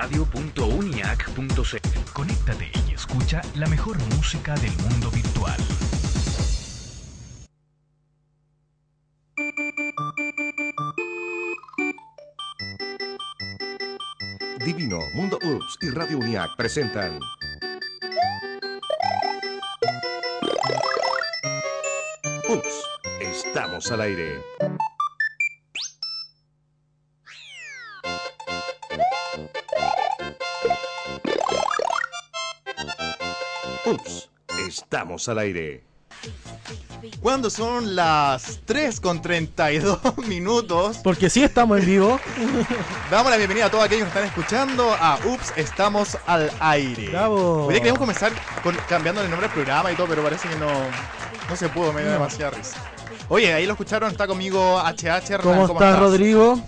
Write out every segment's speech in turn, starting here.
Radio.uniac.c Conéctate y escucha la mejor música del mundo virtual. Divino, Mundo Ups y Radio UNIAC presentan Ups, estamos al aire. Ups, estamos al aire. Cuando son las 3 con 32 minutos, Porque sí estamos en vivo. damos la bienvenida a todos aquellos que están escuchando a Ups, estamos al aire. Bravo. Hoy día queríamos comenzar con, cambiando el nombre del programa y todo, pero parece que no, no se pudo, me dio demasiada risa. Oye, ahí lo escucharon, está conmigo HH. Hernán, ¿Cómo, estás, Rodrigo?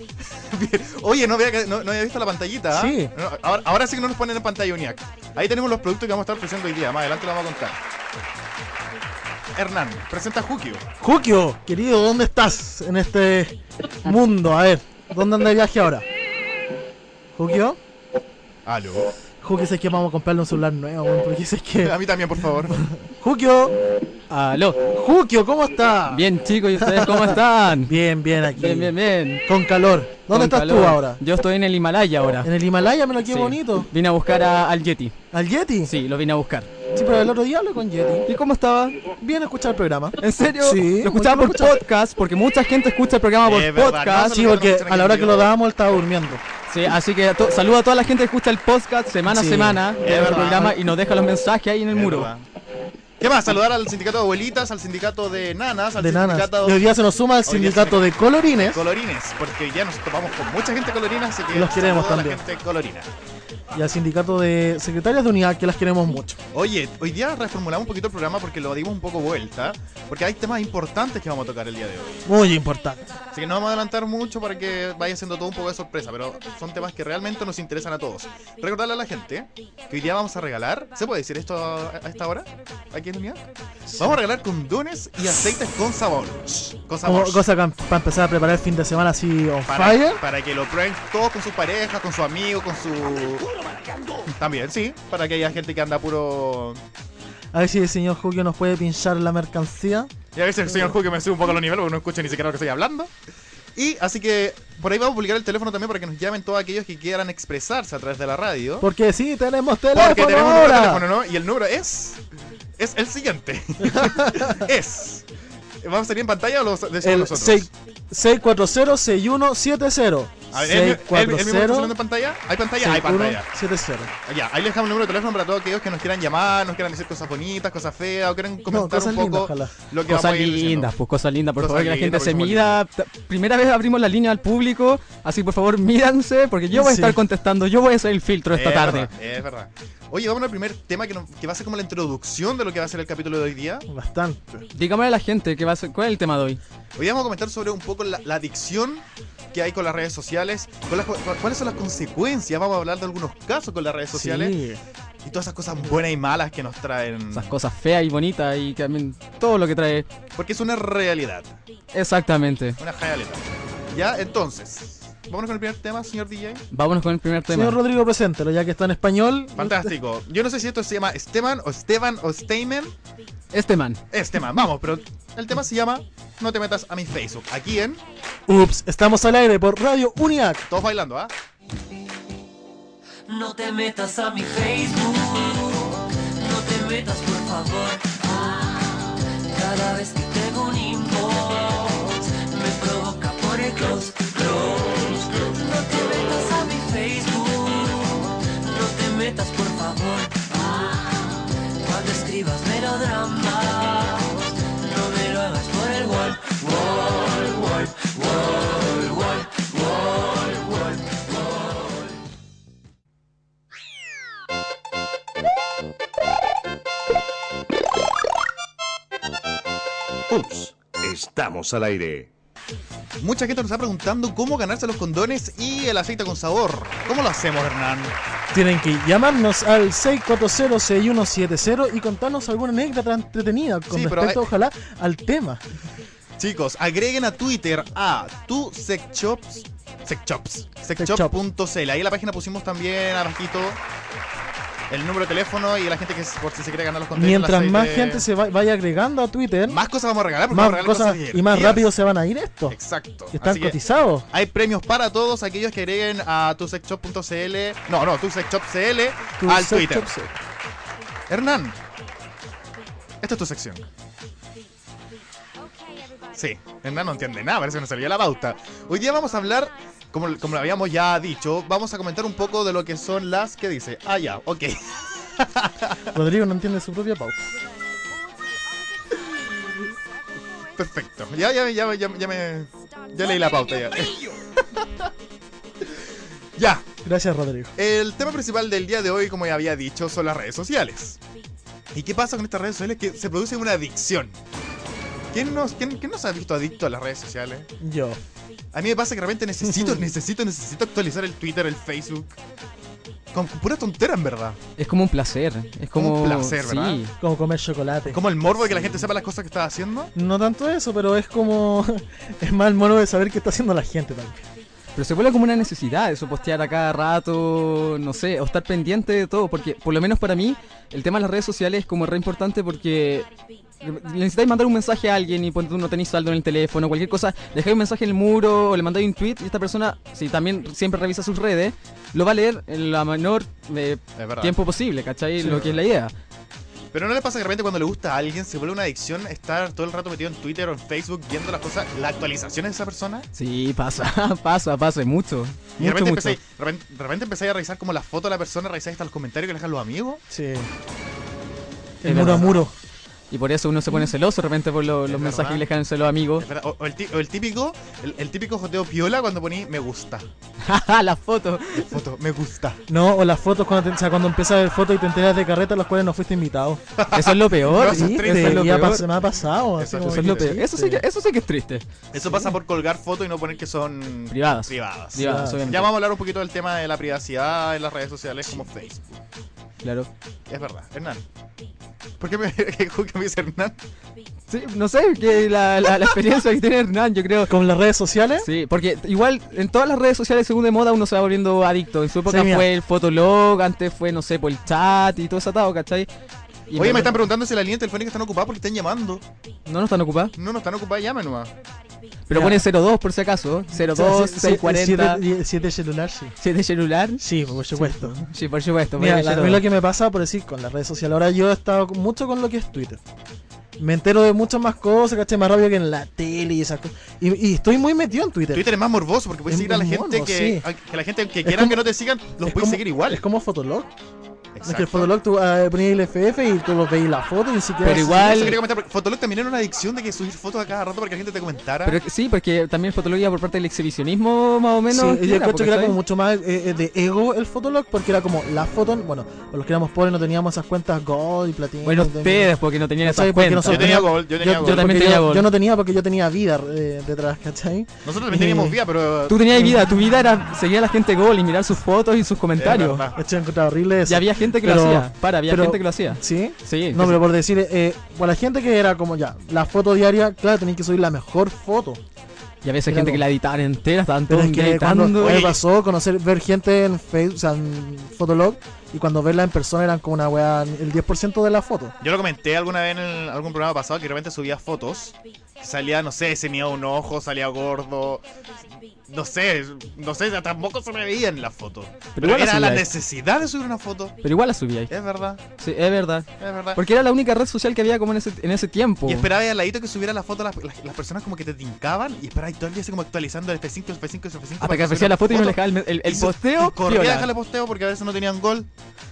Oye, no había, no, no había visto la pantallita. ¿ah? Sí. No, ahora, ahora sí que no nos ponen en pantalla UNIAC. Ahí tenemos los productos que vamos a estar ofreciendo hoy día. Más adelante lo vamos a contar. Hernán, presenta a Jukio. Jukio, querido, ¿dónde estás en este mundo? A ver, ¿dónde anda de viaje ahora? Jukio, Aló. Jukio, sé que vamos a comprarle un celular nuevo, weón, porque sé que... A mí también, por favor. Jukio, Aló. Jukio, ¿cómo está? Bien, chicos, ¿y ustedes cómo están? Bien, bien, aquí. Bien, bien, bien. Con calor. ¿Dónde Con estás tú ahora? Yo estoy en el Himalaya ahora. En el Himalaya, mira qué Sí. bonito. Vine a buscar a- al Yeti. ¿Al Yeti? Sí, lo vine a buscar. Sí, pero el otro día hablé con Yeti. ¿Y cómo estaba? Bien a escuchar el programa. ¿En serio? Sí, Lo escuchaba ¿por lo podcast, porque mucha gente escucha el programa por verdad, podcast. no Sí, porque a la hora que lo dábamos él estaba durmiendo. Sí, así que to- saludo a toda la gente que escucha el podcast semana Sí, a semana del programa y nos deja los mensajes ahí en el muro. ¿Qué más? Saludar al sindicato de abuelitas, al sindicato de nanas, al De nanas. sindicato Y hoy día se nos suma día sindicato de colorines. colorines, porque ya nos topamos con mucha gente colorina, así que Y los queremos a también. la gente colorina. Y al sindicato de secretarias de unidad que las queremos mucho. Oye, hoy día reformulamos un poquito el programa porque lo dimos un poco vuelta, porque hay temas importantes que vamos a tocar el día de hoy. Muy importante. Así que no vamos a adelantar mucho para que vaya siendo todo un poco de sorpresa, pero son temas que realmente nos interesan a todos. Recordarle a la gente que hoy día vamos a regalar, ¿se puede decir esto a esta hora? Aquí en Unidad. Vamos a regalar condones y aceites con sabor. Con Como sabor. cosa para empezar a preparar el fin de semana así on Para, fire. para que lo prueben todos con sus parejas, con su amigo, con su... También, sí, para que haya gente que anda puro... A ver si el señor Julio nos puede pinchar la mercancía. Y a veces el señor Hulk me sube un poco los niveles porque no escucha ni siquiera lo que estoy hablando. Y así que por ahí vamos a publicar el teléfono también para que nos llamen todos aquellos que quieran expresarse a través de la radio. Porque sí, tenemos teléfono Porque tenemos un número de ahora. teléfono, ¿no? Y el número es. Es el siguiente. es. ¿Vamos a salir en pantalla o lo decimos El nosotros? 640-6170. A ver, ¿el, el, el mismo está saliendo en pantalla? ¿Hay pantalla? Hay pantalla. 6170. Ya, ahí les dejamos el número de teléfono para todos aquellos que nos quieran llamar, nos quieran decir cosas bonitas, cosas feas, o quieran comentar cosas un poco lindas, lo que Cosas lindas, pues cosas lindas, por Cosas favor, que la gente se mida. Primera vez abrimos la línea al público, así por favor mídanse, porque yo voy a Sí. estar contestando, yo voy a hacer el filtro esta Es tarde. verdad, es verdad. Oye, vamos al primer tema que, nos- que va a ser como la introducción de lo que va a ser el capítulo de hoy día. Bastante. Dígame a la gente que va a ser, cuál es el tema de hoy. Hoy vamos a comentar sobre un poco la, la adicción que hay con las redes sociales, con las- cu- cuáles son las consecuencias, vamos a hablar de algunos casos con las redes sociales Sí. y todas esas cosas buenas y malas que nos traen, Esas cosas feas y bonitas y también todo lo que trae. porque es una realidad, Exactamente. una realidad. Ya, entonces, vámonos con el primer tema, señor DJ. Vámonos con el primer tema. Señor Rodrigo, preséntelo, ya que está en español. Fantástico. Yo no sé si esto se llama Esteban o Esteban o Steyman. Este man. Esteban, vamos, pero el tema se llama No te metas a mi Facebook. Aquí en Ups, estamos al aire por Radio Uniac. Todos bailando, ¿ah? No te metas a mi Facebook, no te metas por favor. Ah, cada vez que tengo un inbox, Estamos al aire. Mucha gente nos está preguntando cómo ganarse los condones y el aceite con sabor. ¿Cómo lo hacemos, Hernán? Tienen que llamarnos al 640-6170 y contarnos alguna anécdota entretenida con Sí, respecto, hay- ojalá, al tema. Chicos, agreguen a Twitter a tu sexshops. Sexshops. Sexshop. Sexshop.cl. Ahí en la página pusimos también abajito el número de teléfono y la gente que por si se quiere ganar los condones. Mientras más gente se va- vaya agregando a Twitter, más, Más cosas vamos a regalar porque vamos a regalar cosas cosas y más rápido se van a ir estos. Exacto. Están Así que cotizados. hay premios para todos aquellos que agreguen a tu sexshop.cl. No, no, tu sexshop.cl Tu al Twitter. shop Hernán, esta es tu sección. Sí, Hernán no entiende nada, parece que no salió la pauta. Hoy día vamos a hablar, como, como lo habíamos ya dicho, vamos a comentar un poco de lo que son las... ¿Qué dice? Ah, ya, ok. Rodrigo no entiende su propia pauta. Perfecto. Ya, ya, ya, ya, ya me... Ya leí la pauta ya. ya, Gracias, Rodrigo. el tema principal del día de hoy, como ya había dicho, son las redes sociales. ¿Y qué pasa con estas redes sociales? Que se produce una adicción. ¿Quién nos, quién, quién nos ha visto adicto a las redes sociales? Yo. A mí me pasa que de repente necesito, necesito, necesito actualizar el Twitter, el Facebook. Con pura tontera, en verdad. Es como un placer. Es como. Un placer, ¿verdad? Sí. Como comer chocolate. Como el morbo de que la gente sepa las cosas que está haciendo. No tanto eso, pero es como. Es más el mono de saber qué está haciendo la gente también. Pero se vuelve como una necesidad eso, postear a cada rato, no sé, o estar pendiente de todo, porque por lo menos para mí el tema de las redes sociales es como re importante porque necesitáis mandar un mensaje a alguien y ponte tú no tenéis saldo en el teléfono, cualquier cosa, dejáis un mensaje en el muro o le mandáis un tweet y esta persona, si también siempre revisa sus redes, lo va a leer en la menor eh, tiempo posible, ¿cachai? Lo que es la idea. Pero no le pasa que de repente cuando le gusta a alguien se vuelve una adicción estar todo el rato metido en Twitter o en Facebook viendo las cosas, las actualizaciones de esa persona. Sí, pasa, pasa, pasa, mucho. Y de Mucho, repente, empezáis, de repente, de repente empezáis a revisar como la foto de la persona, revisáis hasta los comentarios que le dejan los amigos. Sí. El muro a muro. Y por eso uno se pone celoso de repente por lo- los verdad. mensajes que le dejan los amigos. O, o el, ti- o el típico, el, el típico joteo piola cuando poní me gusta. la foto. Me gusta. No, o las fotos cuando, te- o sea, cuando empiezas a ver fotos y te enteras de carretas a las cuales no fuiste invitado. Eso es lo peor. No, eso es ¿sí? triste. Eso es lo ya peor. pas- me ha pasado. Eso- es lo peor. Eso sí, que, eso sí que es triste. Eso pasa por colgar fotos y no poner que son Privadas. privadas. Privadas. Ya vamos a hablar un poquito del tema de la privacidad en las redes sociales como Facebook. Claro. Es verdad. Hernán. ¿Por qué me, qué me dice Hernán? Sí, no sé, que la, la, la experiencia que tiene Hernán, yo creo. Con las redes sociales. Sí, porque igual en todas las redes sociales según de moda uno se va volviendo adicto. En su época Sí, fue el fotolog, antes fue, no sé, por el chat y todo ese atado, ¿cachai? Y Oye, me están preguntando si las líneas telefónicas están ocupadas porque están llamando. No, no están ocupadas. No, no están ocupadas, llamen nomás. Pero Ya. pone 02 por si acaso. 02, 640, 7 celular, sí. 7 celular. Sí, por supuesto. Sí, por supuesto. Mira, la- a mí lo que me pasa, por decir, con las redes sociales, ahora yo he estado mucho con lo que es Twitter. Me entero de muchas más cosas, ¿cachai? Más rápido que en la tele y esas cosas. Y, y estoy muy metido en Twitter. Twitter es más morboso porque puedes Es seguir a la gente que, sí. a- que la gente que quieran como- que no te sigan, los Es puedes como- seguir igual. Es como Fotolog. Es que el Exacto. Fotolog tú ah, ponías el FF y tú lo veis la foto y ni siquiera. Pero igual- Eso quería comentar, porque Fotolog también era una adicción de que subir fotos a cada rato para que la gente te comentara. Pero sí, porque también fotología por parte del exhibicionismo, más o menos. Sí, yo era, encuentro que era ¿cachai? como mucho más eh, eh, de ego el Fotolog porque era como la foto. Bueno, los que éramos pobres no teníamos esas cuentas Gold y Platino. Bueno, y- ustedes, porque no tenían esas cuentas. yo tenía gol, yo tenía Yo, gol. yo también porque tenía yo- Gold. yo no tenía porque yo tenía vida eh, detrás, ¿cachai? Nosotros también teníamos Eh, vida, pero. Tú tenías vida, tu vida era seguir a la gente gol y mirar sus fotos y sus comentarios. verdad. Esto horrible eso. Y había gente que Pero- lo hacía. Para, había pero- gente que lo hacía. ¿Sí? Sí. No, pero por decir, eh, para la gente que era como ya, la foto diaria, claro, tenéis que subir la mejor foto. Y a veces Era gente que la editaban entera, estaban todos es que cuando Oye. pasó conocer, ver gente en Facebook, o sea, en Fotolog, y cuando verla en persona eran como una weá, el 10% de la foto. Yo lo comenté alguna vez en el- algún programa pasado que de repente subía fotos. Salía, no sé, se me iba un ojo, salía gordo. No sé, no sé, tampoco se me veía en la foto. Pero, igual era la necesidad de subir una foto. Pero igual la subía ahí. Es verdad, Sí, es verdad. es verdad. Porque era la única red social que había como en ese, en ese tiempo. Y esperaba ahí al ladito que subiera la foto las, las- las personas como que te tincaban y esperaba ahí todo el día así como actualizando el F5, el F5, el F5. Hasta para que aparecía la foto y no dejaba el, el, el Y posteo. y corría a piola. dejarle posteo porque a veces no tenían gol.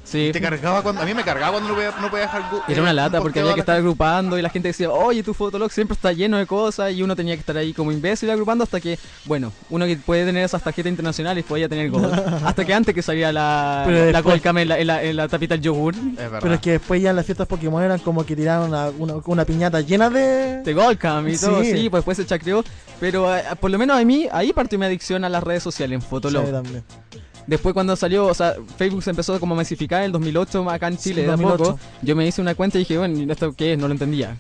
Sí. Te cargaba cuando. A mí me cargaba cuando no podía, no podía dejar. Era una eh, lata un porque había a que estar agrupando y la gente decía, oye, tu fotolog siempre está lleno de cosas y uno tenía que estar ahí como imbécil agrupando hasta que, bueno, uno que puede tener esas tarjetas internacionales podía tener Gold. hasta que antes que salía la, Pero la después- en la, en la, en la tapita del yogur. Es. Pero es que después ya en las fiestas Pokémon eran como que tiraron una, una, una piñata llena de... de Gold Cam y todo, Sí. sí, pues después se chacreó. Pero eh, por lo menos a mí, ahí partió mi adicción a las redes sociales, en Fotolog. Sí, también. Después cuando salió, o sea, Facebook se empezó como a masificar en el 2008 acá en Chile, Sí, de a 2008. poco. Yo me hice una cuenta y dije, bueno, ¿esto qué es? No lo entendía.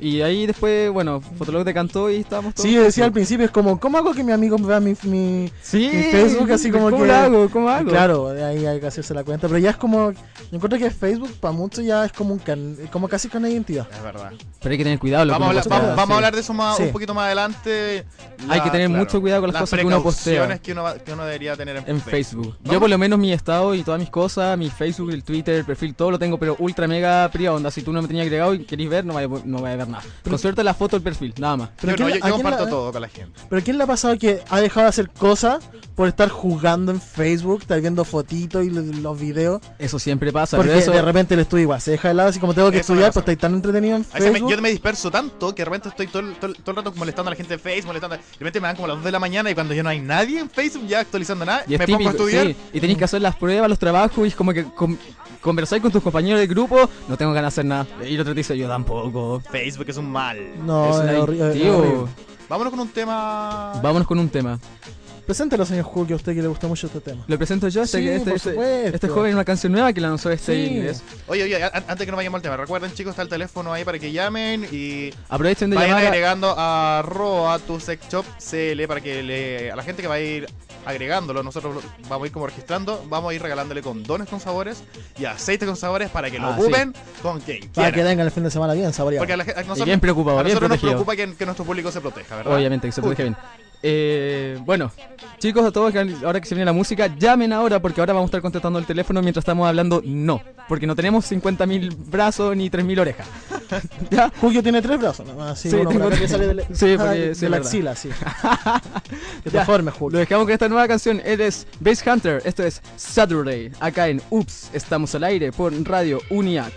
Y ahí después, bueno, Fotolog decantó y estábamos todos. Sí, yo decía al principio, es como, ¿cómo hago que mi amigo vea mi... mi... Sí, mi Facebook así como ¿cómo que- hago? ¿Cómo hago? Claro, ahí hay que hacerse la cuenta, pero ya es como... Yo encuentro que Facebook para muchos ya es como un can, como casi con identidad. Es verdad. Pero hay que tener cuidado. Lo Vamos, a que vamos, vamos sí. a hablar de eso más, Sí. un poquito más adelante. Hay que tener mucho cuidado con las cosas que uno postea. que uno, va- que uno debería tener en, En Facebook. Yo Vamos. por lo menos mi estado y todas mis cosas, mi Facebook, el Twitter, el perfil, todo lo tengo pero ultra mega privado. Onda, si tú no me tenías agregado y querés ver, no vaya, no vaya a ver nada. Con suerte la foto del perfil, nada más. Pero yo, ¿quién no, la- yo- a yo quién comparto la- todo con la gente. Pero ¿quién le ha pasado que ha dejado de hacer cosas por estar jugando en Facebook, estar viendo fotitos y lo- los videos? Eso siempre pasa. Porque pero eso, de repente el estudio igual se deja de lado, así como tengo que Eso estudiar, pues estáis tan entretenido en me- yo me disperso tanto que de repente estoy todo, el- todo, el- todo el rato molestando a la gente de Facebook, molestando. De repente me dan como las 2 de la mañana y cuando ya no hay nadie en Facebook ya actualizando nada, y es me típico, pongo a estudiar. sí. Y tenéis que hacer las pruebas, los trabajos y es como que con- conversáis con tus compañeros de grupo, no tengo ganas de hacer nada. Y el otro te dice, yo tampoco. Facebook es un mal. No, Es horrible. Vámonos con un tema. vámonos con un tema. Preséntelo, señor Hulk, a usted que le gusta mucho este tema. Lo presento yo, este, Sí, este, por este- supuesto. este joven, una canción nueva que lanzó este Sí. inglés. Oye, oye, antes que no vayamos al tema, recuerden chicos, está el teléfono ahí para que llamen y Aprovechen de vayan llamar agregando a arroba tu sex shop CL para que le, a la gente que va a ir agregándolo, nosotros vamos a ir como registrando, vamos a ir regalándole condones con sabores y aceite con sabores para que lo Ah, ocupen con quien Para que quiera. tengan el fin de semana bien saboreado. Porque a, la a nosotros, bien preocupado, a bien nosotros nos protegido. preocupa que, que nuestro público se proteja, ¿verdad? Obviamente que se protege bien. Eh, bueno, chicos, a todos, que ahora que se viene la música, llamen ahora porque ahora vamos a estar contestando el teléfono mientras estamos hablando no. Porque no tenemos 50.000 brazos ni 3.000 orejas. ¿Ya? Julio tiene tres brazos, nada más, así Sí, uno acá que tres. sale de, la- Sí, porque ah, de sí, es la axila, sí. que te Ya. forme, Lo Julio. dejamos con esta nueva canción. Eres Base Hunter. Esto es Saturday. Acá en Ups, estamos al aire por Radio Uniac.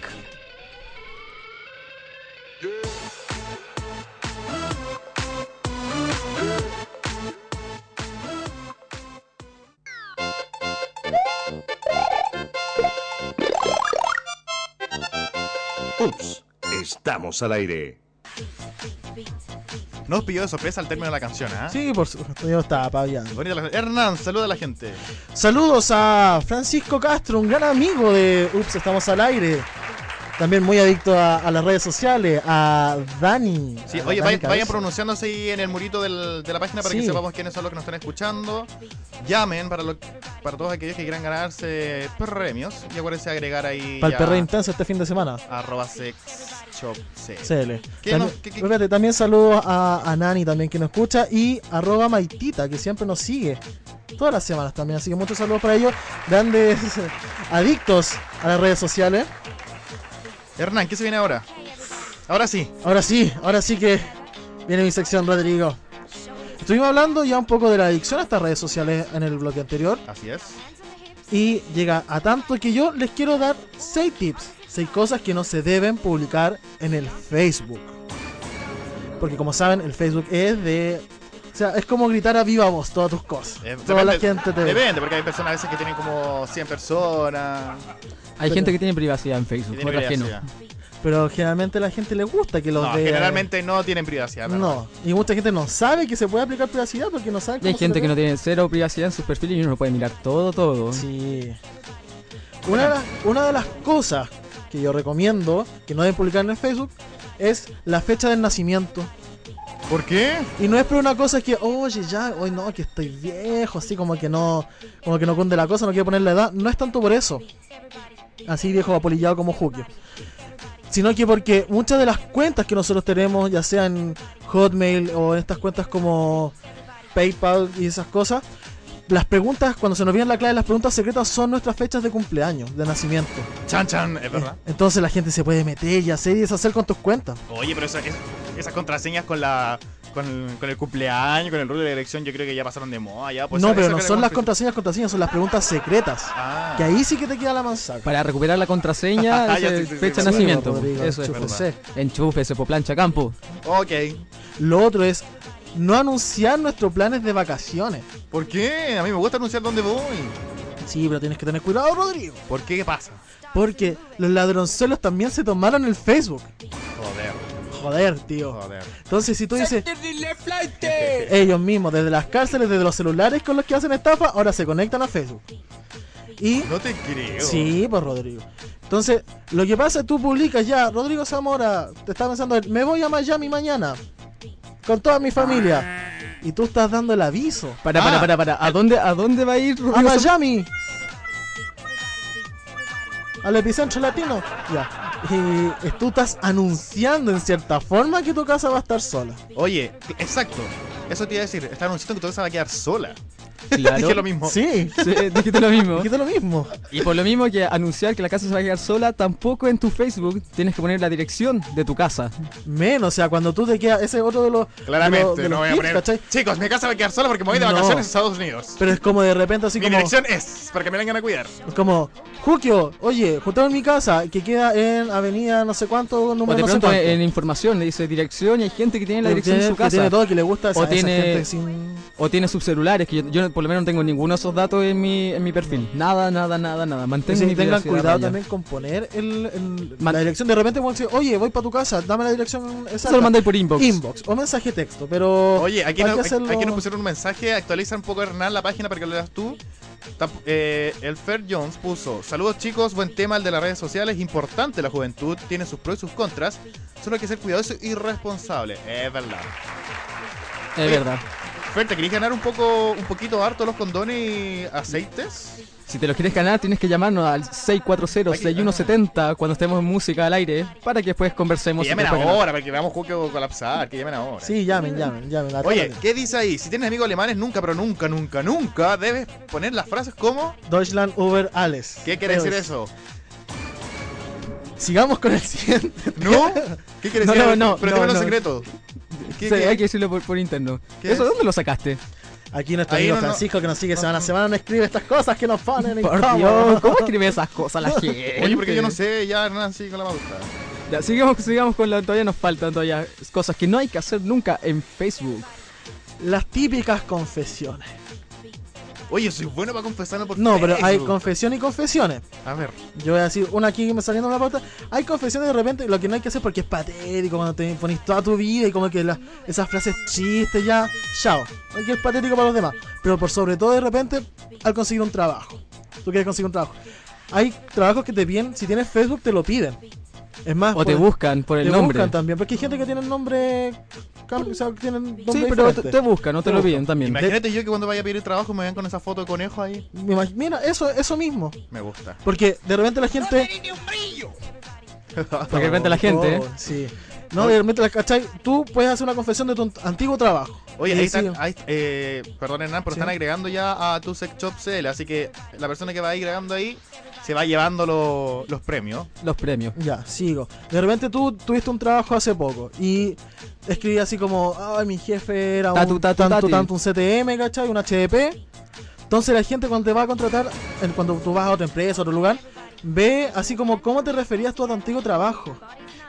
Ups, estamos al aire. Nos pilló de sorpresa al término de la canción, ¿ah? Sí, por supuesto, yo estaba paviando. Hernán, saluda a la gente. Saludos a Francisco Castro, un gran amigo de Ups, estamos al aire. También muy adicto a, a las redes sociales, a Dani. Sí, a oye, Dani vayan, vayan pronunciándose ahí en el murito del- de la página para Sí. que sepamos quiénes son los que nos están escuchando. Llamen para, lo- para todos aquellos que quieran ganarse premios. Y acuérdense de agregar ahí Para el ya perro intenso este fin de semana. arroba sex shop. CL. ¿Qué También, no- qué- qué- espérate, también saludos a, a Nani también que nos escucha y arroba Maitita que siempre nos sigue todas las semanas también. Así que muchos saludos para ellos, grandes adictos a las redes sociales. Hernán, ¿qué se viene ahora? Ahora sí. Ahora sí, ahora sí que viene mi sección, Rodrigo. Estuvimos hablando ya un poco de la adicción a estas redes sociales en el bloque anterior Así es. y llega a tanto que yo les quiero dar 6 tips, 6 cosas que no se deben publicar en el Facebook. Porque como saben, el Facebook es de... O sea, es como gritar a viva voz todas tus cosas. Eh, Toda la depende- gente te ve. Depende, porque hay personas a veces que tienen como 100 personas. Hay Pero- gente que tiene privacidad en Facebook, tienen otra que no. Pero generalmente a la gente le gusta que los No, vea. generalmente no tienen privacidad. ¿verdad? No, y mucha gente no sabe que se puede aplicar privacidad porque no sabe Y hay cómo se gente que no tiene cero privacidad en sus perfiles y uno lo puede mirar todo, todo. Sí. Una de, las, una de las cosas que yo recomiendo que no deben publicar en el Facebook es la fecha del nacimiento. ¿Por qué? Y no es por una cosa que, oye, ya, hoy no, que estoy viejo, así como que no, como que no cunde la cosa, no quiero poner la edad. No es tanto por eso. Así viejo apolillado como Jukio. Sino que porque muchas de las cuentas que nosotros tenemos, ya sea en Hotmail o en estas cuentas como PayPal y esas cosas, las preguntas, cuando se nos viene la clave, las preguntas secretas son nuestras fechas de cumpleaños, de nacimiento. Chan Chan, es verdad. Entonces la gente se puede meter y hacer y deshacer con tus cuentas. Oye, pero esa- es- esas contraseñas con la con el, con el cumpleaños, con el rol de la elección, yo creo que ya pasaron de moda. Ya, pues, no, pero no son las contraseñas, contraseñas, son las preguntas secretas. Ah. Que ahí sí que te queda la manzana. Para recuperar la contraseña, Ya, sí, fecha sí, de sí, nacimiento. Rodrigo, Eso es. enchúfese. Enchúfese, po plancha campo. Ok. Lo otro es no anunciar nuestros planes de vacaciones. ¿Por qué? A mí me gusta anunciar dónde voy. Sí, pero tienes que tener cuidado, Rodrigo. ¿Por qué? ¿Qué pasa? Porque los ladronzuelos también se tomaron el Facebook. Joder, Joder, tío. joder. Entonces, si tú dices. Ellos mismos, desde las cárceles, desde los celulares con los que hacen estafa, ahora se conectan a Facebook. Y. No te creo. Sí, pues Rodrigo. Entonces, lo que pasa es que tú publicas ya, Rodrigo Zamora, te está pensando, me voy a Miami mañana. Con toda mi familia. Y tú estás dando el aviso. Para, para, para, para. ¿A dónde, a dónde va a ir ¡A Rodrigo Zamora? Miami! Al epicentro latino. Ya. Eh, tú estás anunciando en cierta forma que tu casa va a estar sola. Oye, exacto. Eso te iba a decir. Está anunciando que tu casa va a quedar sola. Claro. Dije lo mismo. Sí. Sí, dijiste lo mismo. Dijiste lo mismo. Y por lo mismo que anunciar que la casa se va a quedar sola, tampoco en tu Facebook tienes que poner la dirección de tu casa. Menos, o sea, cuando tú te quedas, ese es otro de los. de Claramente, los- de no los voy a tips, poner. ¿cachai? Chicos, mi casa va a quedar sola porque me voy de No. vacaciones a Estados Unidos. Pero es como de repente así mi como. dirección es para que me vengan a cuidar. Es como, Jukio, oye, juntamos en mi casa, que queda en avenida no sé cuánto, O número de no sé cuánto. en información le dice dirección y hay gente que tiene la dirección de su que casa. tiene todo, que le gusta esa, O esa tiene- gente sin... O tiene subcelulares, que yo, yo por lo menos no tengo ninguno de esos datos en mi, en mi perfil. Nada, nada, nada, nada. Mantengo mi tengan cuidado también con poner el, la dirección. De repente, bueno, decir, oye, voy para tu casa, dame la dirección exacta. Se lo mandáis por inbox. Inbox o mensaje texto, pero. Oye, aquí, hay no- hacerlo- aquí nos pusieron un mensaje. Actualiza un poco, Hernán, la página para que lo leas tú. Eh, el Fer Jones puso: Saludos chicos, buen tema el de las redes sociales. Importante la juventud, tiene sus pros y sus contras. Solo hay que ser cuidadoso y responsable. Es verdad. Es verdad. Fer, ¿te querés ganar un poco, un poquito harto los condones y aceites? Si te los quieres ganar, tienes que llamarnos al 640-6170 cuando estemos en música al aire para que después conversemos. Que llamen ahora, para que veamos juego colapsar. Que llamen ahora. Sí, llamen, llamen, llamen. Oye. ¿qué dice ahí? Si tienes amigos alemanes, nunca, pero nunca, nunca, nunca debes poner las frases como. Deutschland über alles. ¿Qué quiere decir eso? Sigamos con el siguiente. ¿No? ¿Qué quiere No, decir? no, no, Pero no, en no. secreto. ¿Qué- Sí, qué- hay que decirlo por, por interno. ¿Qué ¿Eso es? dónde lo sacaste? Aquí nuestro Ahí amigo no, no. Francisco que nos sigue semana a semana nos escribe estas cosas que nos ponen Por incómodos. Dios, ¿cómo escribe esas cosas la gente? Oye, porque yo no sé, ya Hernán sigue con la pauta. Ya, sigamos, sigamos con la. Todavía nos faltan todavía cosas que no hay que hacer nunca en Facebook. Las típicas confesiones. Oye, soy bueno para confesarme por No, pero hay confesión y confesiones. A ver. Yo voy a decir una aquí que me saliendo en la pauta. Hay confesiones de repente, lo que no hay que hacer porque es patético cuando te pones toda tu vida y como que la- esas frases chistes ya, chao. Aquí es patético para los demás. Pero por sobre todo de repente, al conseguir un trabajo. Tú quieres conseguir un trabajo. Hay trabajos que te piden, si tienes Facebook te lo piden. Es más, O te buscan por el te nombre. buscan también, porque hay gente que tiene nombre, cam- o sea, tienen nombre Sí, pero te, te buscan, no te Te lo buscan. piden también. Imagínate yo que cuando vaya a pedir trabajo me vean con esa foto de conejo ahí. Mira, eso, eso mismo. Me gusta. Porque de repente la gente. Porque de repente la gente, Oh, Sí. No, de repente la cachai. Tú puedes hacer una confesión de tu antiguo trabajo. Oye, ahí están, ahí, eh, perdón Hernán, pero Sí. están agregando ya a tu sex shop CL, así que la persona que va agregando ahí se va llevando lo- los premios. los premios. Ya, sigo. De repente tú tuviste un trabajo hace poco y escribí así como, ay, mi jefe era Tatu, un tatu, tanto, tati". tanto, un CTM, ¿cachai? Un HDP. Entonces la gente cuando te va a contratar, cuando tú vas a otra empresa, a otro lugar, ve así como cómo te referías tú a tu antiguo trabajo.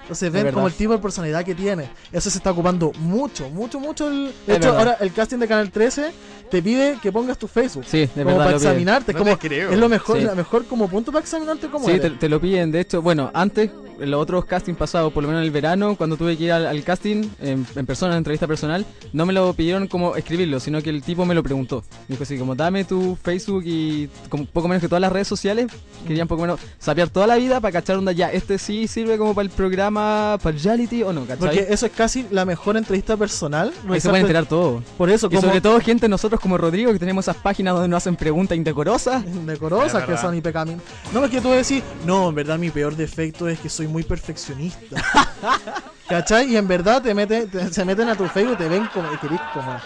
Entonces ven como el tipo de personalidad que tiene. Eso se está ocupando mucho, mucho, mucho. El, de hecho, verdad. ahora el casting de Canal 13 te pide que pongas tu Facebook. Sí, de como verdad para lo piden. examinarte. Es No como, te creo. es lo mejor, Sí. la mejor como punto para examinarte como Sí, te lo piden. De hecho, bueno, antes, en los otros castings pasados, por lo menos en el verano, cuando tuve que ir al, al casting en, en persona, en entrevista personal, no me lo pidieron como escribirlo, sino que el tipo me lo preguntó. Me dijo así, como dame tu Facebook y como poco menos que todas las redes sociales, querían poco menos sapear toda la vida para cachar onda ya, este sí sirve como para el programa, para el reality o no, ¿cachai? Porque eso es casi la mejor entrevista personal. Ahí se puede enterar todo. Por eso, Y como sobre todo gente, nosotros como Rodrigo, que tenemos esas páginas donde nos hacen preguntas indecorosas. decorosas Es que son IPCAMIN. No, porque tú decís, no, en verdad mi peor defecto es que soy muy perfeccionista. ¿Cachai? Y en verdad te mete, te- se meten a tu Facebook y te ven como, y querís como,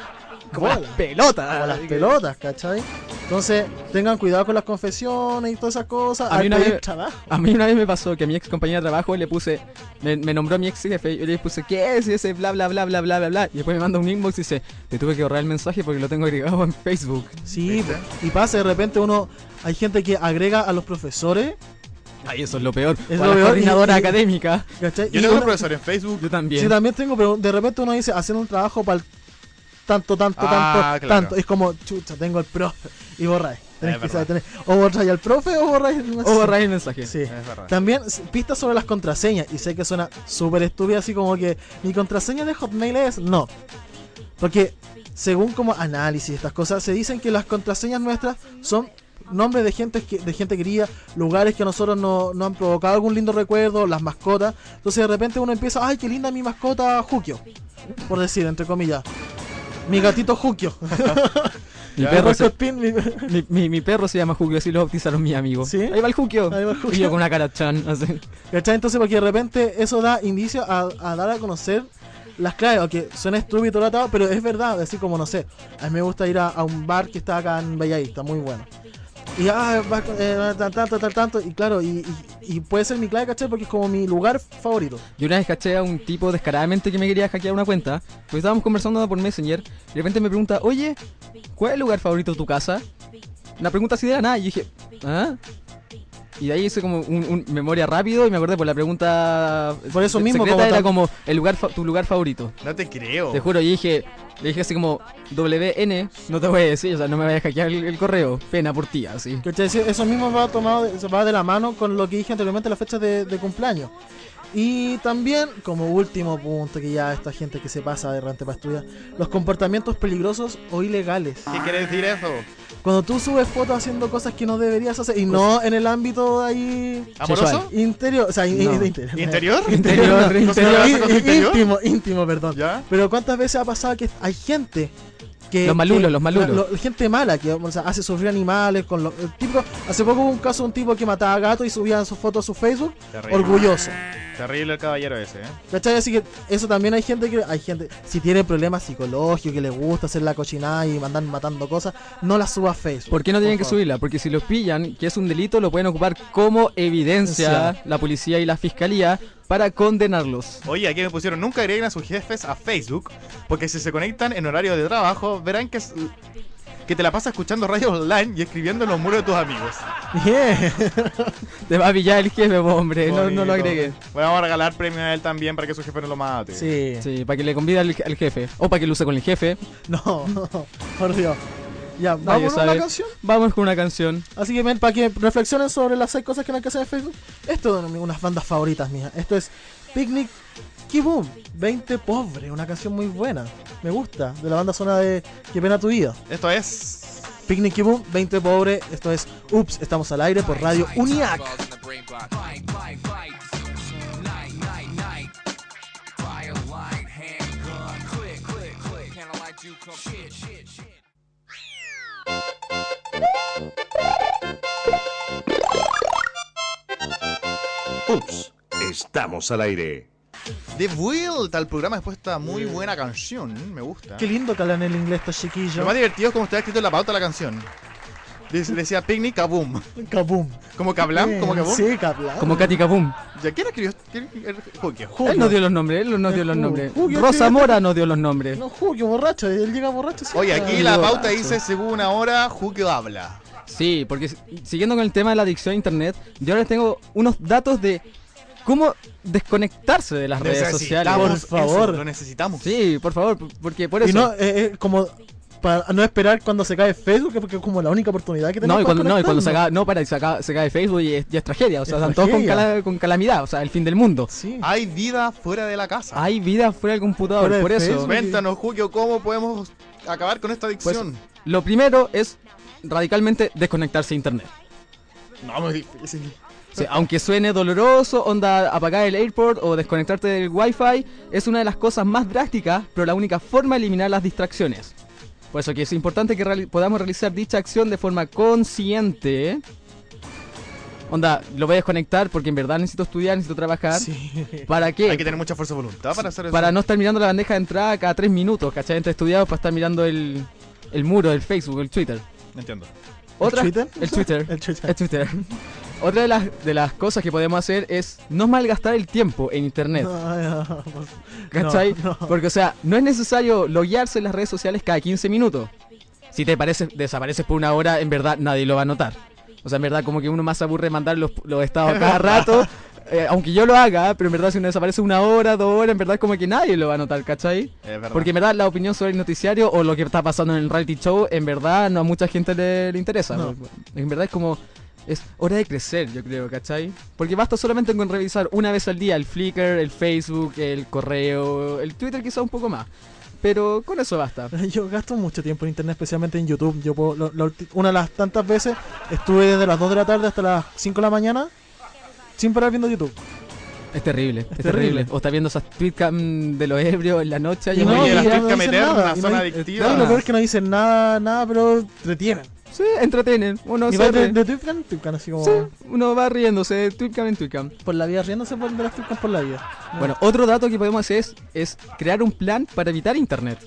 Como las pelotas. como las pelotas, ¿cachai? Entonces, tengan cuidado con las confesiones y todas esas cosas. A mí una vez- trabajo. A mí una vez me pasó que a mi ex compañera de trabajo le puse, me, me nombró mi ex jefe, y yo le puse, ¿qué es? Y ese bla bla bla bla bla bla bla. Y después me manda un inbox y dice, te tuve que borrar el mensaje porque lo tengo agregado en Facebook. Sí, ¿Viste? y pasa de repente uno. Hay gente que agrega a los profesores. Ay, eso es lo peor. Es o lo la peor, y- coordinadora y- académica. ¿cachai? Yo Y tengo un profesor en Facebook. Yo también. Sí, también tengo, pero de repente uno dice, hacer un trabajo para tanto, tanto, Ah, tanto, claro. tanto. Es como, chucha, tengo el profe. Y borráis. Tenés que saber. O borráis al profe o borráis el O borrar el mensaje. Sí. También pistas sobre las contraseñas. Y sé que suena súper estúpido, así como que mi contraseña de Hotmail es no. Porque según como análisis de estas cosas, se dicen que las contraseñas nuestras son nombres de gente que, de gente querida, lugares que a nosotros no- nos han provocado algún lindo recuerdo, las mascotas. Entonces de repente uno empieza, ay, qué linda mi mascota Jukio. Por decir, entre comillas. Mi gatito Jukio. Mi, perro se, Spin, mi- mi, mi- mi perro se llama Jukio, así lo bautizaron mis amigos. ¿Sí? Ahí va el Jukio. Ahí va el Jukio. Y yo con una cara chan. Así. ¿Cachai? Entonces, porque de repente eso da indicio a, a dar a conocer las claves, aunque suena estúpido pero es verdad, así como no sé. A mí me gusta ir a, a un bar que está acá en Bellavista, muy bueno. Y ah, va, eh, tan, tanto, tal, tanto, y claro, y, y- puede ser mi clave, ¿cachai? Porque es como mi lugar favorito. Yo una vez caché a un tipo descaradamente que me quería hackear una cuenta. Pues estábamos conversando por Messenger. Y de repente me pregunta, oye, ¿cuál es el lugar favorito de tu casa? Una pregunta así de la nada. Y yo dije, ¿ah? Y de ahí hice como un, un memoria rápido y me acordé por la pregunta. Por eso mismo, secreta como era como el lugar fa- tu lugar favorito. No te creo. Te juro, y dije, le dije así como WN, no te voy a decir, o sea, no me vayas a hackear el, el correo. Pena por ti, así. Eso mismo va tomado, va de la mano con lo que dije anteriormente, las fechas de, de cumpleaños. Y también, como último punto, que ya esta gente que se pasa de repente para estudiar, los comportamientos peligrosos o ilegales. ¿Qué quiere decir eso? Cuando tú subes fotos haciendo cosas que no deberías hacer, y no en el ámbito ahí ¿Amoroso? interior, o sea, in- No. in- interior. ¿Interior? Interior, No, interior. in- ¿Cosa in- interior? íntimo, íntimo, perdón. ¿Ya? Pero ¿cuántas veces ha pasado que hay gente que... Los malulos, que- los malulos. la- lo- gente mala que o sea, hace sufrir animales con lo, el típico- Hace poco hubo un caso de un tipo que mataba gatos y subía sus fotos a su Facebook, Terrible. orgulloso. Terrible el caballero ese, ¿eh? ¿Cachai? Así que eso también hay gente que... Hay gente, si tiene problemas psicológicos, que le gusta hacer la cochinada y mandar matando cosas, no la suba a Facebook. ¿Por qué no tienen que favor. subirla? Porque si los pillan, que es un delito, lo pueden ocupar como evidencia Sí. la policía y la fiscalía para condenarlos. Oye, aquí me pusieron, nunca agreguen a sus jefes a Facebook, porque si se conectan en horario de trabajo, verán que, es- que te la pasas escuchando radio online y escribiendo en los muros de tus amigos. Bien. Te va a pillar el jefe, hombre, no, lo agregues. Bueno, vamos a regalar premio a él también para que su jefe no lo mate. Sí. Sí, para que le convide al, al jefe. O para que lo use con el jefe. No, por Dios. Ya, vamos a una canción. Vamos con una canción. Así que ven, para que reflexionen sobre las seis cosas que no hay que hacer en Facebook. Esto es de unas bandas favoritas mías. Esto es Picnic Kiboom, 20 Pobre, una canción muy buena. Me gusta, de la banda sonora de Qué pena tu vida. Esto es... Picnic Kiboom, 20 Pobre. Esto es Ups, estamos al aire por Radio Uniac. Ups, estamos al aire. De vuelta al programa después de esta muy buena canción. Me gusta. Qué lindo que hablan el inglés estos chiquillos. Lo más divertido es como está escrito en la pauta de la canción. Dice- Decía Picnic Kaboom. Kaboom. Como Kablam, como Kaboom. Sí, Kablam. Como Katy Kabum. ¿Ya quién escribió? ¿Quién? el- Julio. Julio. Él nos dio los nombres, él nos dio los nombres. Julio, Rosa. Mora nos dio los nombres. No, Julio, borracho. Él llega borracho siempre. Oye, aquí la borracho. pauta dice según ahora Julio habla. Sí, porque si- siguiendo con el tema de la adicción a internet, yo ahora les tengo unos datos de cómo desconectarse de las redes sociales. Por favor. eso, lo necesitamos. Sí, por favor, porque por eso. Y no, eh, eh, como para no esperar cuando se cae Facebook, que porque es como la única oportunidad que tenemos No, y cuando, para no, y cuando se acá, no, para, se, acaba- se cae Facebook y es, ya es tragedia. O sea, Es están todos con, tragedia. cala- con calamidad, o sea, el fin del mundo. Sí. Hay vida fuera de la casa. Hay vida fuera del computador, Fuera de por eso. Facebook. Cuéntanos, Julio, cómo podemos acabar con esta Pues, adicción. lo primero es radicalmente desconectarse de internet. no, muy difícil. Aunque suene doloroso, onda apagar el airport o desconectarte del wifi, es una de las cosas más drásticas, pero la única forma de eliminar las distracciones. Por eso que es importante que reali- podamos realizar dicha acción de forma consciente. Onda, lo voy a desconectar porque en verdad necesito estudiar, necesito trabajar. Sí. ¿Para qué? Hay que tener mucha fuerza de voluntad para hacer eso. Para no estar mirando la bandeja de entrada cada tres minutos, ¿cachai? Entre estudiados para estar mirando el, el muro del Facebook, el Twitter. Entiendo. Otra, Twitter? El Twitter. El Twitter. El Twitter. Otra de las, de las cosas que podemos hacer es no malgastar el tiempo en internet. Ay, pues, ¿Cachai? no, no. Porque, o sea, no es necesario loguearse en las redes sociales cada 15 minutos. Si te parece, desapareces por una hora, en verdad nadie lo va a notar. O sea, en verdad, como que uno más se aburre mandar los, los estados cada rato. eh, aunque yo lo haga, pero en verdad, si uno desaparece una hora, dos horas, en verdad, como que nadie lo va a notar, ¿cachai? Es. Porque en verdad, la opinión sobre el noticiario o lo que está pasando en el reality show, en verdad, no a mucha gente le, le interesa. No. En verdad, es como. Es hora de crecer, yo creo, ¿cachai? Porque basta solamente con revisar una vez al día el Flickr, el Facebook, el correo, el Twitter, quizá un poco más. Pero con eso basta. Yo gasto mucho tiempo en internet, especialmente en YouTube. Yo puedo- lo- lo ulti- una de las tantas veces estuve desde las 2 de la tarde hasta las 5 de la mañana sin parar viendo YouTube. Es terrible, es, terrible. terrible. O está viendo esas tweetcam de los ebrios en la noche. Y y no, Oye, y las ya tweets no que dicen meter nada, una y no zona hay- adictiva. Claro, lo peor es que no dicen nada, nada, pero entretienen. Sí, entretienen. Uno se de, de Tweetcam en Tweetcam, así como Sí, uno va riéndose, tweetcam en tweetcam. por la vida, riéndose por de las Tweetcam por la vida. Bueno, otro dato que podemos hacer es, es crear un plan para evitar internet.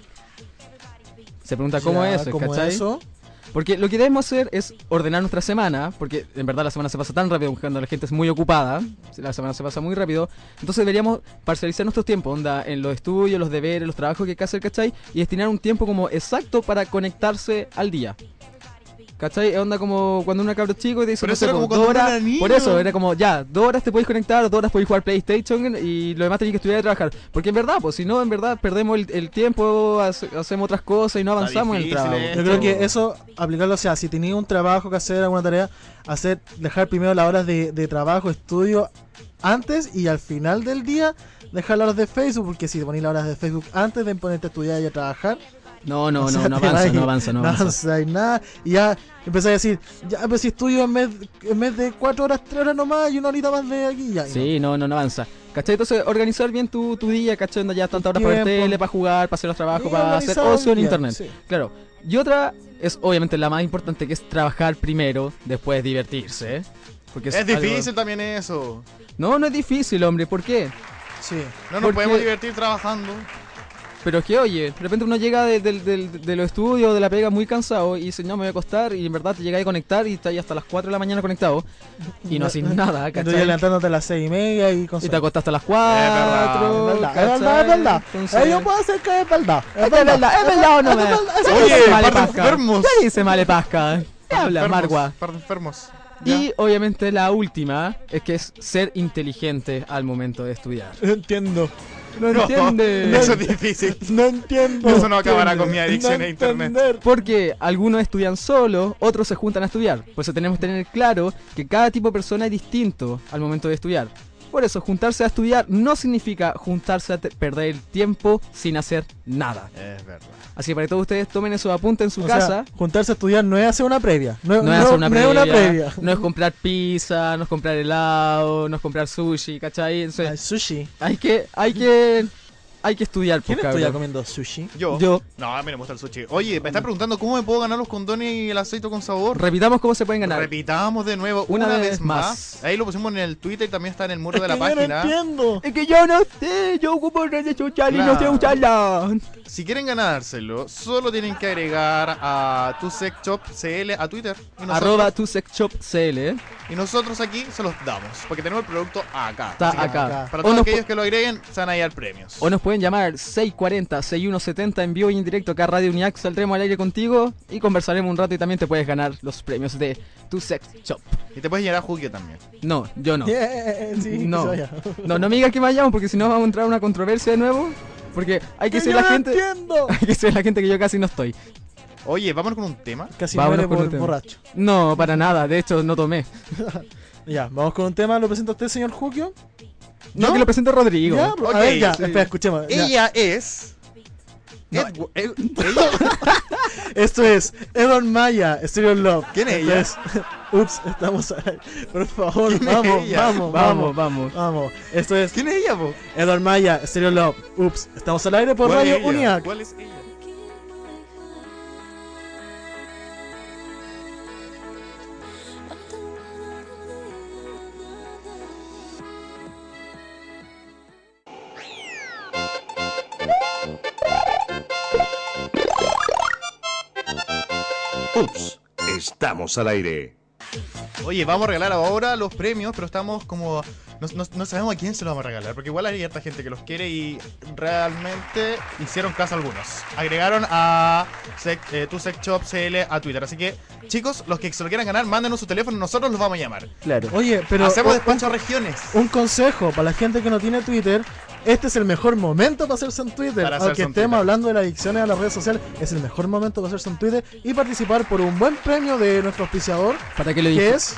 Se pregunta cómo Ya, es eso, ¿cómo ¿cachai? eso? Porque lo que debemos hacer es ordenar nuestra semana, porque en verdad la semana se pasa tan rápido cuando la gente es muy ocupada, la semana se pasa muy rápido, entonces deberíamos parcializar nuestros tiempos, onda, en los estudios, los deberes, los trabajos que hay que hacer, ¿cachai? Y destinar un tiempo como exacto para conectarse al día. ¿Cachai? Onda como cuando uno cabro chico y te dice, Pero no eso sé, era como dos horas- era niño. Por eso, era como, ya, dos horas te podéis conectar, dos horas podéis jugar PlayStation y lo demás tenéis que estudiar y trabajar. Porque en verdad, pues si no, en verdad perdemos el, el tiempo, hace- hacemos otras cosas y no avanzamos en el trabajo. esto. Yo creo que eso, aplicarlo, o sea, si tenía un trabajo que hacer, alguna tarea, hacer, dejar primero las horas de, de trabajo, estudio antes y al final del día dejar las horas de Facebook, porque si te pones las horas de Facebook antes de ponerte a estudiar y a trabajar, No, no, o sea, no, no avanza, no avanza, no avanza. avanza y nada, y ya empezás a decir, ya, pero si estudio en vez, en vez de cuatro horas, tres horas nomás y una horita más de aquí, ya. Sí, no, no, no avanza. ¿Cachai? Entonces, organizar bien tu, tu día, ¿cachai? Ya tantas horas para ver tiempo. tele, para jugar, para hacer los trabajos, Y para hacer ocio en internet. sí. Claro. Y otra es obviamente la más importante, que es trabajar primero, después divertirse. ¿eh? Porque Es algo- difícil también eso. No, no es difícil, hombre. ¿Por qué? Sí. No nos Porque- podemos divertir trabajando. Pero es que, oye, de repente uno llega de, del- del- de los estudios, de la pega muy cansado y dice, no, me voy a acostar y en verdad te llegáis a conectar y estás ahí hasta las 4 de la mañana conectado y no haces nada, Entonces ¿cachai? levantándote a las seis y media y con Y te acostaste a las verdad, 4. Es verdad, es verdad, es verdad. Eh, yo puedo hacer que es verdad. Es verdad, es verdad o no me. Oye, par de enfermos. ¿Qué dice Male Pasca? ¿Qué habla, Margua? Par de enfermos. Y obviamente la última es que es ser inteligente al momento de estudiar. Entiendo. No, No, entiende. Eso es difícil. No entiendo. Eso no acabará Entiende. con mi adicción No a internet. Porque algunos estudian solo, otros se juntan a estudiar. Por eso tenemos que tener claro que cada tipo de persona es distinto al momento de estudiar. Por eso, juntarse a estudiar no significa juntarse a perder el tiempo sin hacer nada. Es verdad. Así que para que todos ustedes tomen eso apunte en su O casa. sea, juntarse a estudiar no es hacer una previa. No, no es hacer una no previa, es una previa. no es comprar pizza, no es comprar helado, no es comprar sushi, ¿cachai? Entonces, Ay, sushi. hay que, hay que, hay que estudiar, ¿Quién pues, estudia cabrón. comiendo sushi? Yo. Yo. No, a mí me gusta el sushi. Oye, me están preguntando cómo me puedo ganar los condones y el aceite con sabor. Repitamos cómo se pueden ganar. Repitamos de nuevo Una una, vez vez más. más. Ahí lo pusimos en el Twitter y también está en el muro Es de la que yo no página. entiendo. Es que yo no sé, yo ocupo redes sociales y no sé Claro. usarlas. Si quieren ganárselo, solo tienen que agregar a tu sex shop CL a Twitter. Y nosotros, Arroba tu CL. y nosotros aquí se los damos. Porque tenemos el producto acá. Está acá. Para O todos aquellos que lo agreguen, se van a llevar premios. o nos pueden llamar 640-6170 en vivo y en directo acá a Radio Uniac. Saldremos al aire contigo y conversaremos un rato y también te puedes ganar los premios de tu sex shop. Y te puedes llegar a Julio también. No, yo no. Yeah, sí, No. No, no me digas que vayamos porque si no vamos a entrar a una controversia de nuevo. Porque hay que Que ser la no gente. entiendo. Hay que ser la gente que yo casi no estoy. Oye, vámonos con un tema. Casi Vámonos muere con por un tema. borracho. No, para nada. De hecho, no tomé. Ya, vamos con un tema. ¿Lo presenta usted, señor Jukio? No, que lo presento Rodrigo. Ya, a ver, ya, sí. espera, escuchemos. ya. Ella es. No. Edw- Ed- ella- Esto es Edon Maya, Stereo Love. ¿Quién es ella? es- Ups, estamos ahí. Por favor, ¿Quién es vamos, ella? vamos, Vamos, vamos, vamos. Esto es ¿Quién es ella, po? Edon Maya, Stereo Love. Ups, estamos al aire por ¿Cuál Radio? Uniac. ¿Cuál es ella? Ups, Estamos al aire. Oye, vamos a regalar ahora los premios, pero estamos como. No, no- no sabemos a quién se los vamos a regalar, porque igual hay harta gente que los quiere y realmente hicieron caso a algunos. Agregaron a Sec, eh, Tu Sex Shop CL a Twitter. Así que, chicos, los que se lo quieran ganar, mándenos su teléfono y nosotros los vamos a llamar. Claro. Oye, pero Hacemos un- despacho a regiones. un consejo para la gente que no tiene Twitter. Este es el mejor momento para hacerse en Twitter. Para Aunque en estemos Twitter. hablando de las adicciones a las redes sociales, es el mejor momento para hacerse en Twitter y participar por un buen premio de nuestro auspiciador, Para que lo que disfruten. es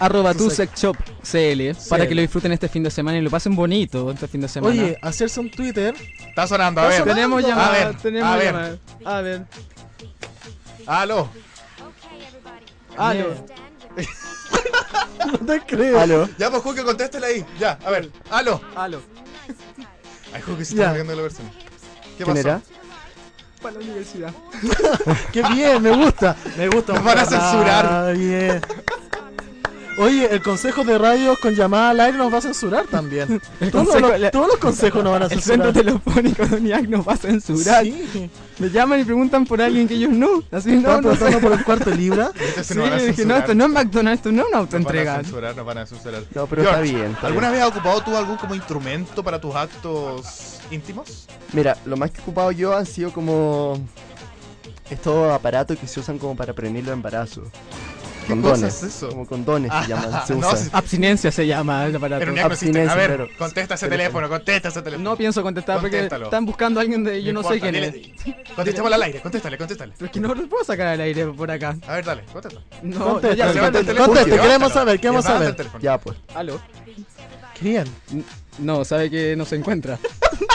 Arroba Tu tu Sex sex shop CL. Para que lo disfruten este fin de semana y lo pasen bonito este fin de semana. Oye, hacerse un Twitter. Está sonando, a Está ver. sonando. tenemos a llamada. ver, tenemos a ver. llamada. A ver. Aló. Aló. No te creo. Aló. Ya, pues, Julio, contéstale ahí. Ya, a ver. Aló. Aló. Ay, Julio, se Ya. está riendo de la versión. ¿Qué ¿Quién pasó? era? Para la universidad. Qué bien, me gusta. Me gusta. Nos van a censurar. Ah, bien. Oye, el consejo de radio con llamada al aire nos va a censurar también. El Todos, consejo- los, la- todos los consejos nos van a El centro censurar. telefónico de UNIAC nos va a censurar. Sí. Me llaman y preguntan por alguien que ellos no. Así no, Estaban no sé. por el cuarto libra. Este Sí, dije, no, censurar. esto no es McDonald's, esto no es una Nos van a autoentrega. censurar, nos van a censurar. No, pero George, está bien. está ¿Alguna bien. vez has ocupado tú algún como instrumento para tus actos íntimos? Mira, lo más que he ocupado yo han sido como estos aparatos que se usan como para prevenir los embarazos. ¿Qué Condones. cosa es eso? Como condones se llaman. Se no, si- Abstinencia se llama el aparato. Pero no existe. A Abstinencia, ver, pero- contesta ese teléfono. teléfono, contesta ese teléfono. No pienso contestar porque están buscando a alguien de yo no, sé importa, quién es. Contestémosle al aire, contéstale, contéstale. Pero es que no lo puedo sacar al aire por acá. A ver, dale, contesta. No, ya. Conteste, queremos saber, queremos saber. Ya, pues. Aló. Bien. No, sabe que no se encuentra.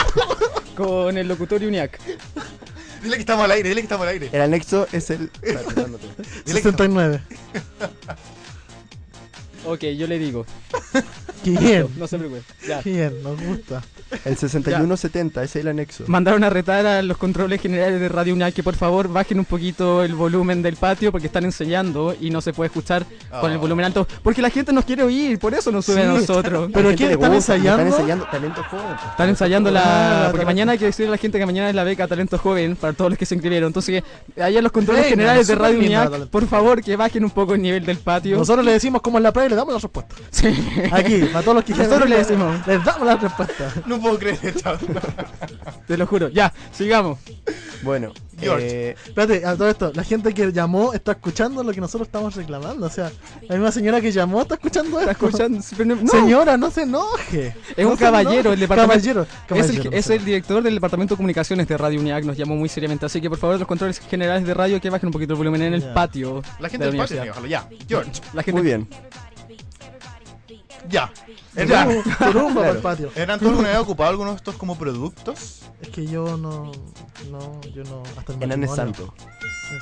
Con el locutorio UNIAC. Dile que estamos al aire, dile que estamos al aire. El anexo es el. Espérate, no, no te- Dile que 69. Ok, yo le digo. Bien. No se preocupe. Ya. Qué bien, nos gusta. El 6170, ese es el anexo. Mandaron a retar a los controles generales de Radio UNIAC que por favor bajen un poquito el volumen del patio porque están enseñando y no se puede escuchar con el Oh. volumen alto. Porque la gente nos quiere oír, por eso nos sube a nosotros. Pero le ¿Están gusta, ensayando? Están ensayando talento joven. pues. Están ensayando Ah, la. Porque mañana hay que decirle a la gente que mañana es la beca Talento Joven para todos los que se inscribieron. Entonces, allá los controles generales de Radio Talento por favor, que bajen un poco el nivel del patio. Nosotros le decimos cómo es la prueba y le damos la respuesta. Sí. Aquí, para todos los que Nosotros le decimos. Les damos la respuesta. No puedo creer esto. Te lo juro. Ya, sigamos. Bueno, George. eh, Espérate, a todo esto, la gente que llamó está escuchando lo que nosotros estamos reclamando. O sea, la misma señora que llamó está escuchando ¿Está esto. escuchando? Pero no, Señora, no se enoje. Es No un caballero, enoje. el departamento- Caballero, Es el, es director del departamento de comunicaciones de Radio UNIAC, nos llamó muy seriamente, así que por favor los controles generales de radio que bajen un poquito el volumen en el patio. La gente de del patio. Ya, George. La gente muy bien. Ya. Turumba para el patio. Hernán, ¿tú alguna vez ocupado alguno de estos como productos? Es que yo no. No, yo no. Hasta el Enan es santo.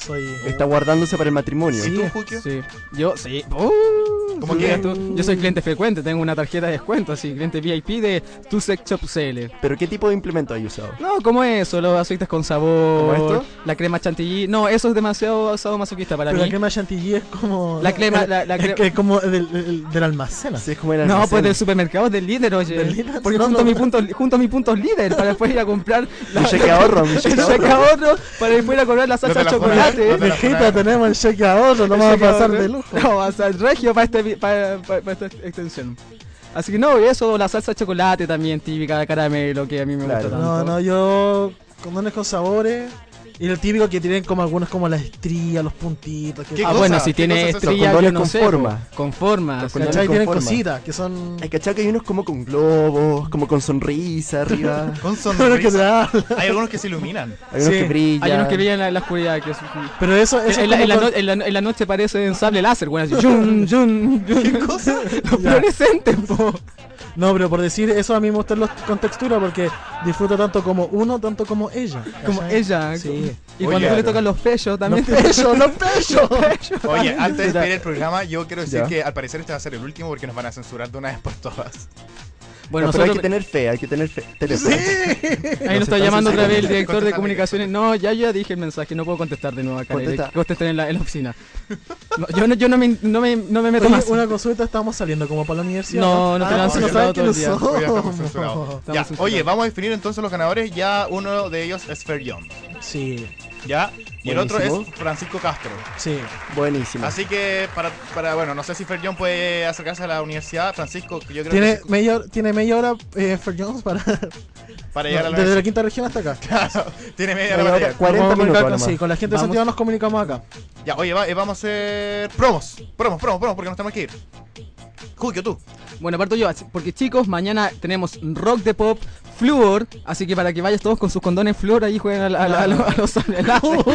Soy. Está guardándose para el matrimonio. ¿Y Sí. tú? Sí, yo sí. Uh, ¿Cómo sí, tú- Yo soy cliente frecuente, tengo una tarjeta de descuento, así, cliente VIP de Tu Sex Shop CL. ¿Pero qué tipo de implemento hay usado? No, como eso, los aceites con sabor, ¿Como esto? la crema chantilly. No, eso es demasiado asado masoquista para Pero mí. la crema chantilly es como. La crema- es- la- la es cre- que es como del, del, del almacén. Así es como el No, almacén. pues del supermercado del líder, oye. ¿Del líder? Porque No, junto, no, a mi punto, junto a mi puntos líder para después ir a comprar Mi cheque ahorro, mi el cheque ahorro. ahorro para después ir a comprar la salsa de chocolate. Mijita, tenemos el cheque ahorro, lo El vamos a pasar ahorro. de lujo. No, va a ser regio para, este, para, para- para esta extensión. Así que no, eso, la salsa de chocolate también típica de caramelo que a mí me Claro. gusta tanto. No, no, yo. Condones con sabores. Y el típico que tienen como algunos como las estrías, los puntitos. Que ¿Qué Ah, cosa? bueno, si ¿Qué tiene cosa es eso? estrella, yo no con sé. forma. po. Con forma. Los condones ¿Cachai? con Tienen forma. cositas que son. Hay cachado que hay unos como con globos, como con sonrisa arriba. Con sonrisa. Hay algunos que se iluminan. Hay unos Sí. que brillan. Hay unos que brillan en la, oscuridad. Que es, Pero eso, eso en, es la, en la como no- en la- en la noche parece un sable láser, bueno, así. Yun, yun, yun. ¿Qué cosa? Los fluorescentes, po. No, pero por decir eso a mí me gustan los con textura porque disfruto tanto como uno, tanto como ella. Como ¿cachai? ella. Sí. Y Oye, cuando tú le tocas los pechos también. Los pechos, los pechos. Oye, antes de despedir el programa, yo quiero decir Ya. que al parecer este va a ser el último porque nos van a censurar de una vez por todas. Bueno, No, pero hay nosotros, que tener fe, hay que tener fe. Teléfono. ahí nos está llamando otra vez el director de comunicaciones. No, ya ya dije el mensaje, no puedo contestar de nuevo acá. Contesta. Que contesten en la, en la oficina. No, yo no, yo no, me, no, me, no me meto Oye, más. una consulta, estamos saliendo como para la universidad. No, no Ah, no ya. Estamos Ya, censurados. oye, vamos a definir entonces los ganadores. Ya uno de ellos es Fair Young. Sí. Ya, Y el otro es. Francisco Castro. Sí. Buenísimo. Así que, para, para bueno, no sé si Fer John puede acercarse a la universidad. Francisco, yo creo Tiene que media, hora- tiene media hora eh, Fer Jones para. para llegar a la desde la quinta región hasta acá. Claro, tiene media hora para hora. llegar. 40 Nos vamos a comunicar minutos con- sí, con la gente de. Santiago nos comunicamos acá. Ya, oye, va- eh, vamos a hacer promos. Promos, promos, promos, porque nos tenemos que ir. Julio, tú. Bueno, parto yo, porque chicos, mañana tenemos rock de pop, Fluor, así que para que vayas todos con sus condones Fluor, ahí jueguen a, a a los- a los enlaces.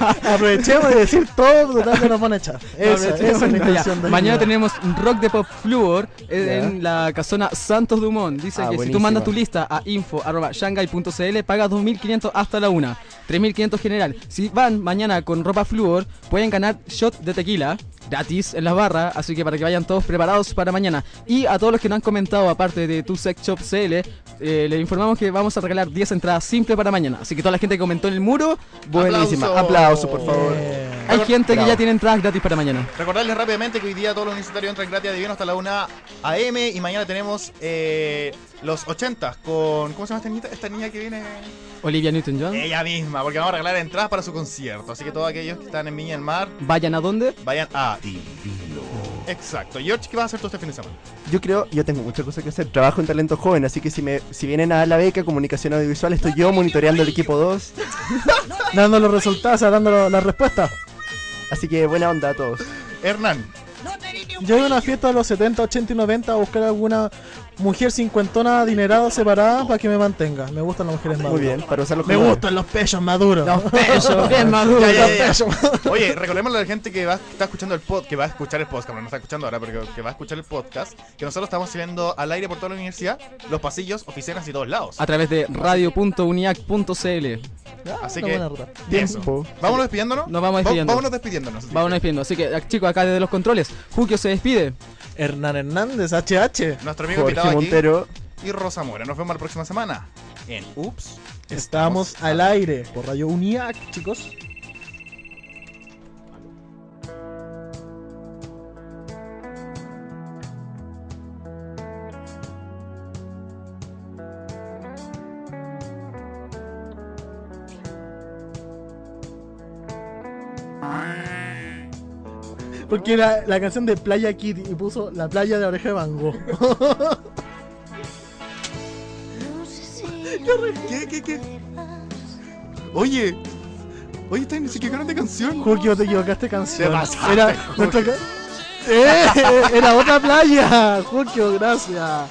Aprovechemos de decir todo, total que nos van a echar. Esa es la intención Mañana tenemos rock de pop Fluor Ya. en la casona Santos Dumont. Dice Ah, que si tú mandas tu lista a info.shanghai.cl pagas 2.500 hasta la una, 3.500 general. Si van mañana con ropa Fluor, pueden ganar shot de tequila gratis en las barras, así que para que vayan todos preparados para mañana. Y a todos los que nos han comentado, aparte de tu sex shop CL, eh, les informamos que vamos a regalar 10 entradas simple para mañana. Así que toda la gente que comentó en el muro, Buenísima. Aplauso. Aplauso, por favor. Eh, hay gente que ya tiene entradas gratis para mañana. Recordarles rápidamente que hoy día todos los universitarios entran gratis de vino hasta la 1 AM y mañana tenemos eh, los 80 con. ¿Cómo se llama esta niñita? Esta niña que viene. Olivia Newton-John. Ella misma, porque vamos a regalar entradas para su concierto. Así que todos aquellos que están en Viña del Mar, Vayan a dónde? vayan a. Exacto. George, ¿qué vas a hacer tú este fin de semana? Yo creo, yo tengo muchas cosas que hacer. Trabajo en talento joven, así que si me si vienen a la beca comunicación audiovisual, estoy yo monitoreando el equipo 2. dando los resultados, dando las respuestas. Así que buena onda a todos. Hernán, Yo voy a una fiesta de los 70, 80 y 90 a buscar alguna mujer cincuentona adinerada separada para que me mantenga. Me gustan las mujeres maduras. Muy bien, para usarlo Me gustan los pechos maduros. Los pesos, bien maduro. Ya, ya, Los ya, ya. pechos. Oye, recordémosle a la gente que va, está escuchando el pod, que va a escuchar el podcast, bueno, no está escuchando ahora, pero que, va a escuchar el podcast, que nosotros estamos subiendo al aire por toda la universidad, los pasillos, oficinas y todos lados. A través de radio.uniac.cl. Así que, eso. Tiempo. Vámonos despidiéndonos. Nos vamos Va- despidiendo. vámonos despidiéndonos. así Vámonos que despidiendo. Así que, chicos, acá desde los controles, Jukio se despide. Hernán Hernández, HH. Nuestro amigo Jorge Montero. y Rosa Mora. Nos vemos la próxima semana en Ups. Estamos al aire por Radio Uniac, chicos. Porque era la canción de Playa Kitty y puso la playa de la oreja de Van Gogh. ¿Qué, qué, qué? Oye, oye, está ni siquiera de canción. Julio, te equivocaste canción. Te pasaste, Era, nuestra ¡Eh! Era otra playa. Julio, gracias.